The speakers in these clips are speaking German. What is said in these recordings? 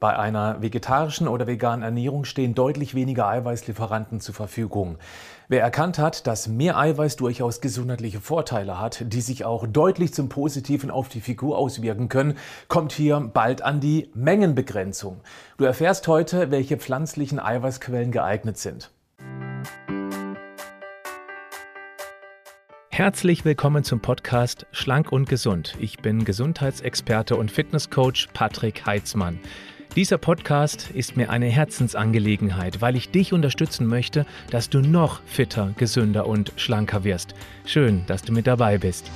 Bei einer vegetarischen oder veganen Ernährung stehen deutlich weniger Eiweißlieferanten zur Verfügung. Wer erkannt hat, dass mehr Eiweiß durchaus gesundheitliche Vorteile hat, die sich auch deutlich zum Positiven auf die Figur auswirken können, kommt hier bald an die Mengenbegrenzung. Du erfährst heute, welche pflanzlichen Eiweißquellen geeignet sind. Herzlich willkommen zum Podcast Schlank und Gesund. Ich bin Gesundheitsexperte und Fitnesscoach Patrick Heitzmann. Dieser Podcast ist mir eine Herzensangelegenheit, weil ich dich unterstützen möchte, dass du noch fitter, gesünder und schlanker wirst. Schön, dass du mit dabei bist.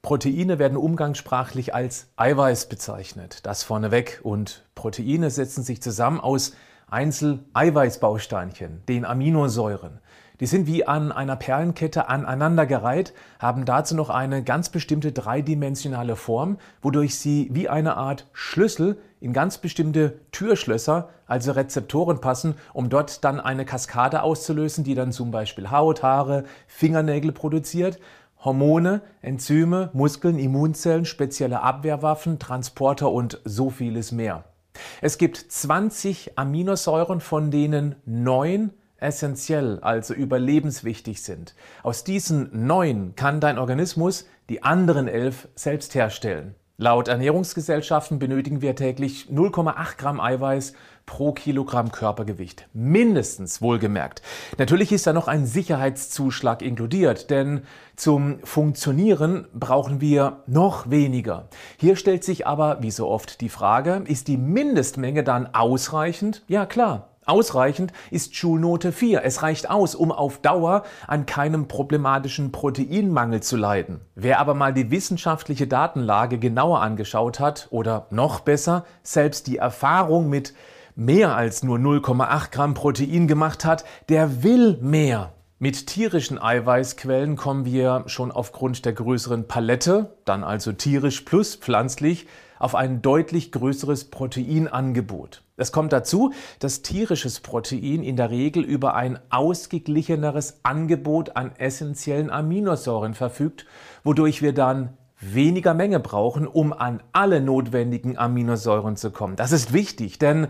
Proteine werden umgangssprachlich als Eiweiß bezeichnet. Das vorneweg. Und Proteine setzen sich zusammen aus Einzel-Eiweißbausteinchen, den Aminosäuren. Die sind wie an einer Perlenkette aneinandergereiht, haben dazu noch eine ganz bestimmte dreidimensionale Form, wodurch sie wie eine Art Schlüssel in ganz bestimmte Türschlösser, also Rezeptoren passen, um dort dann eine Kaskade auszulösen, die dann zum Beispiel Haut, Haare, Fingernägel produziert. Hormone, Enzyme, Muskeln, Immunzellen, spezielle Abwehrwaffen, Transporter und so vieles mehr. Es gibt 20 Aminosäuren, von denen neun essentiell, also überlebenswichtig sind. Aus diesen neun kann dein Organismus die anderen elf selbst herstellen. Laut Ernährungsgesellschaften benötigen wir täglich 0,8 Gramm Eiweiß pro Kilogramm Körpergewicht. Mindestens wohlgemerkt. Natürlich ist da noch ein Sicherheitszuschlag inkludiert, denn zum Funktionieren brauchen wir noch weniger. Hier stellt sich aber, wie so oft, die Frage, ist die Mindestmenge dann ausreichend? Ja klar, Ausreichend ist Schulnote 4. Es reicht aus, um auf Dauer an keinem problematischen Proteinmangel zu leiden. Wer aber mal die wissenschaftliche Datenlage genauer angeschaut hat oder noch besser, selbst die Erfahrung mit mehr als nur 0,8 Gramm Protein gemacht hat, der will mehr. Mit tierischen Eiweißquellen kommen wir schon aufgrund der größeren Palette, dann also tierisch plus pflanzlich, auf ein deutlich größeres Proteinangebot. Es kommt dazu, dass tierisches Protein in der Regel über ein ausgeglicheneres Angebot an essentiellen Aminosäuren verfügt, wodurch wir dann weniger Menge brauchen, um an alle notwendigen Aminosäuren zu kommen. Das ist wichtig, denn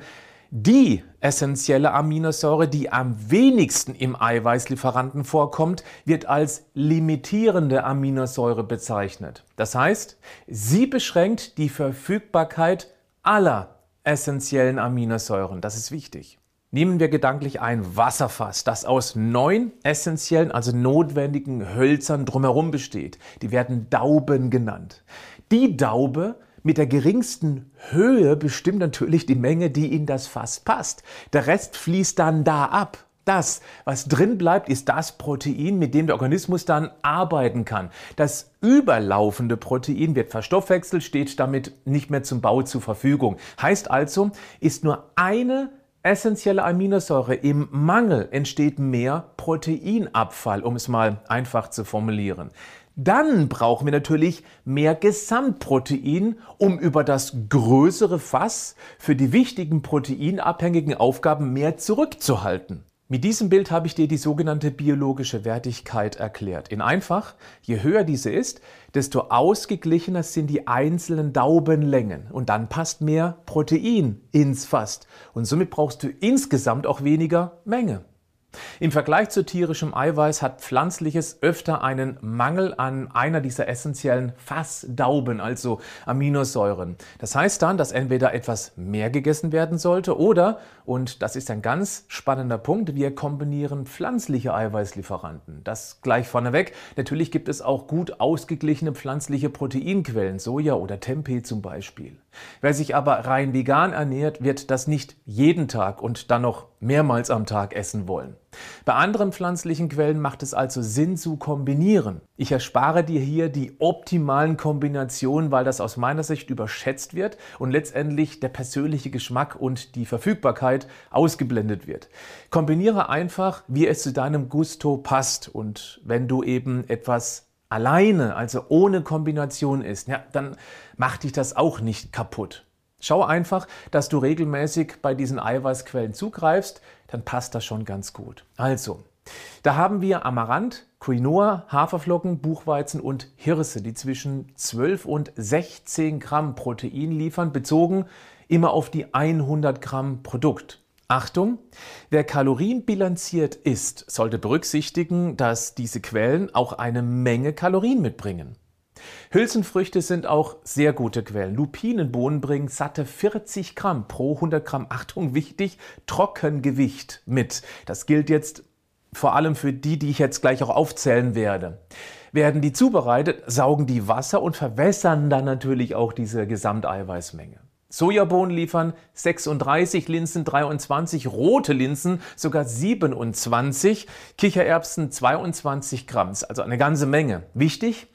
die essentielle Aminosäure, die am wenigsten im Eiweißlieferanten vorkommt, wird als limitierende Aminosäure bezeichnet. Das heißt, sie beschränkt die Verfügbarkeit aller essentiellen Aminosäuren. Das ist wichtig. Nehmen wir gedanklich ein Wasserfass, das aus neun essentiellen, also notwendigen Hölzern drumherum besteht. Die werden Dauben genannt. Die Daube mit der geringsten Höhe bestimmt natürlich die Menge, die in das Fass passt. Der Rest fließt dann da ab. Das, was drin bleibt, ist das Protein, mit dem der Organismus dann arbeiten kann. Das überlaufende Protein wird verstoffwechselt, steht damit nicht mehr zum Bau zur Verfügung. Heißt also, ist nur eine essentielle Aminosäure im Mangel, entsteht mehr Proteinabfall, um es mal einfach zu formulieren. Dann brauchen wir natürlich mehr Gesamtprotein, um über das größere Fass für die wichtigen proteinabhängigen Aufgaben mehr zurückzuhalten. Mit diesem Bild habe ich dir die sogenannte biologische Wertigkeit erklärt. In einfach, je höher diese ist, desto ausgeglichener sind die einzelnen Daubenlängen und dann passt mehr Protein ins Fass und somit brauchst du insgesamt auch weniger Menge. Im Vergleich zu tierischem Eiweiß hat pflanzliches öfter einen Mangel an einer dieser essentiellen Fassdauben, also Aminosäuren. Das heißt dann, dass entweder etwas mehr gegessen werden sollte oder, und das ist ein ganz spannender Punkt, wir kombinieren pflanzliche Eiweißlieferanten. Das gleich vorneweg. Natürlich gibt es auch gut ausgeglichene pflanzliche Proteinquellen, Soja oder Tempeh zum Beispiel. Wer sich aber rein vegan ernährt, wird das nicht jeden Tag und dann noch mehrmals am Tag essen wollen. Bei anderen pflanzlichen Quellen macht es also Sinn zu kombinieren. Ich erspare dir hier die optimalen Kombinationen, weil das aus meiner Sicht überschätzt wird und letztendlich der persönliche Geschmack und die Verfügbarkeit ausgeblendet wird. Kombiniere einfach, wie es zu deinem Gusto passt und wenn du eben etwas alleine, also ohne Kombination isst, ja, dann macht dich das auch nicht kaputt. Schau einfach, dass du regelmäßig bei diesen Eiweißquellen zugreifst, dann passt das schon ganz gut. Also, da haben wir Amaranth, Quinoa, Haferflocken, Buchweizen und Hirse, die zwischen 12 und 16 Gramm Protein liefern, bezogen immer auf die 100 Gramm Produkt. Achtung, wer kalorienbilanziert isst, sollte berücksichtigen, dass diese Quellen auch eine Menge Kalorien mitbringen. Hülsenfrüchte sind auch sehr gute Quellen. Lupinenbohnen bringen satte 40 Gramm pro 100 Gramm, Achtung, wichtig, Trockengewicht mit. Das gilt jetzt vor allem für die, die ich jetzt gleich auch aufzählen werde. Werden die zubereitet, saugen die Wasser und verwässern dann natürlich auch diese Gesamteiweißmenge. Sojabohnen liefern 36, Linsen 23, rote Linsen sogar 27, Kichererbsen 22 Gramm, also eine ganze Menge. Wichtig,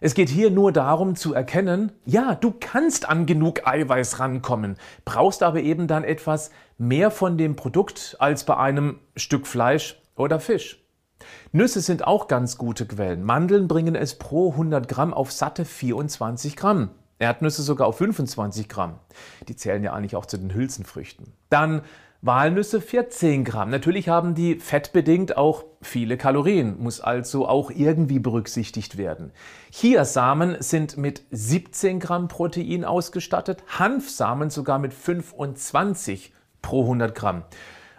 es geht hier nur darum zu erkennen, ja, du kannst an genug Eiweiß rankommen, brauchst aber eben dann etwas mehr von dem Produkt als bei einem Stück Fleisch oder Fisch. Nüsse sind auch ganz gute Quellen. Mandeln bringen es pro 100 Gramm auf satte 24 Gramm. Erdnüsse sogar auf 25 Gramm. Die zählen ja eigentlich auch zu den Hülsenfrüchten. Dann Walnüsse 14 Gramm. Natürlich haben die fettbedingt auch viele Kalorien, muss also auch irgendwie berücksichtigt werden. Chiasamen sind mit 17 Gramm Protein ausgestattet, Hanfsamen sogar mit 25 pro 100 Gramm.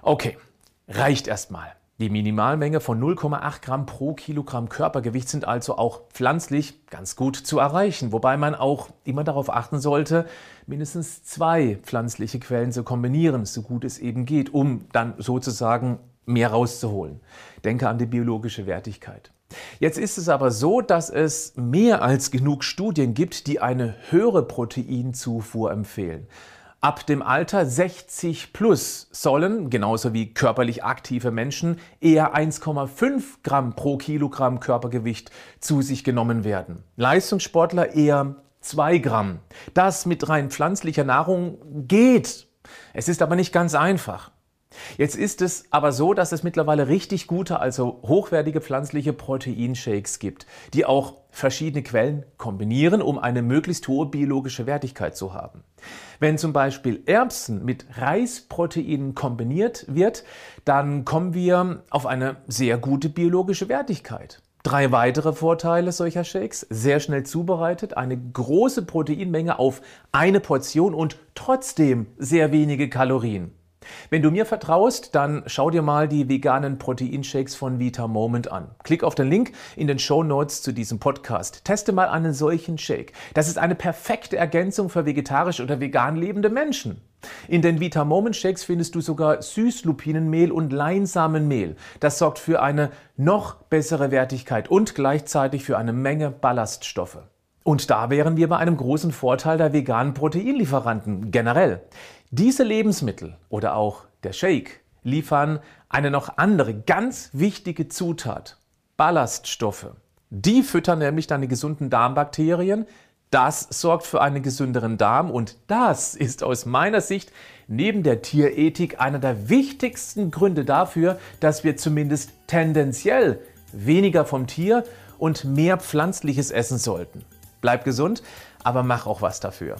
Okay, reicht erstmal. Die Minimalmenge von 0,8 Gramm pro Kilogramm Körpergewicht sind also auch pflanzlich ganz gut zu erreichen, wobei man auch immer darauf achten sollte, mindestens zwei pflanzliche Quellen zu kombinieren, so gut es eben geht, um dann sozusagen mehr rauszuholen. Denke an die biologische Wertigkeit. Jetzt ist es aber so, dass es mehr als genug Studien gibt, die eine höhere Proteinzufuhr empfehlen. Ab dem Alter 60 plus sollen, genauso wie körperlich aktive Menschen, eher 1,5 Gramm pro Kilogramm Körpergewicht zu sich genommen werden. Leistungssportler eher 2 Gramm. Das mit rein pflanzlicher Nahrung geht. Es ist aber nicht ganz einfach. Jetzt ist es aber so, dass es mittlerweile richtig gute, also hochwertige pflanzliche Proteinshakes gibt, die auch verschiedene Quellen kombinieren, um eine möglichst hohe biologische Wertigkeit zu haben. Wenn zum Beispiel Erbsen mit Reisproteinen kombiniert wird, dann kommen wir auf eine sehr gute biologische Wertigkeit. Drei weitere Vorteile solcher Shakes. Sehr schnell zubereitet, eine große Proteinmenge auf eine Portion und trotzdem sehr wenige Kalorien. Wenn du mir vertraust, dann schau dir mal die veganen Proteinshakes von Vita Moment an. Klick auf den Link in den Show Notes zu diesem Podcast. Teste mal einen solchen Shake. Das ist eine perfekte Ergänzung für vegetarisch oder vegan lebende Menschen. In den Vita Moment Shakes findest du sogar Süßlupinenmehl und Leinsamenmehl. Das sorgt für eine noch bessere Wertigkeit und gleichzeitig für eine Menge Ballaststoffe. Und da wären wir bei einem großen Vorteil der veganen Proteinlieferanten generell. Diese Lebensmittel oder auch der Shake liefern eine noch andere ganz wichtige Zutat, Ballaststoffe. Die füttern nämlich deine gesunden Darmbakterien. Das sorgt für einen gesünderen Darm und das ist aus meiner Sicht neben der Tierethik einer der wichtigsten Gründe dafür, dass wir zumindest tendenziell weniger vom Tier und mehr pflanzliches essen sollten. Bleib gesund, aber mach auch was dafür.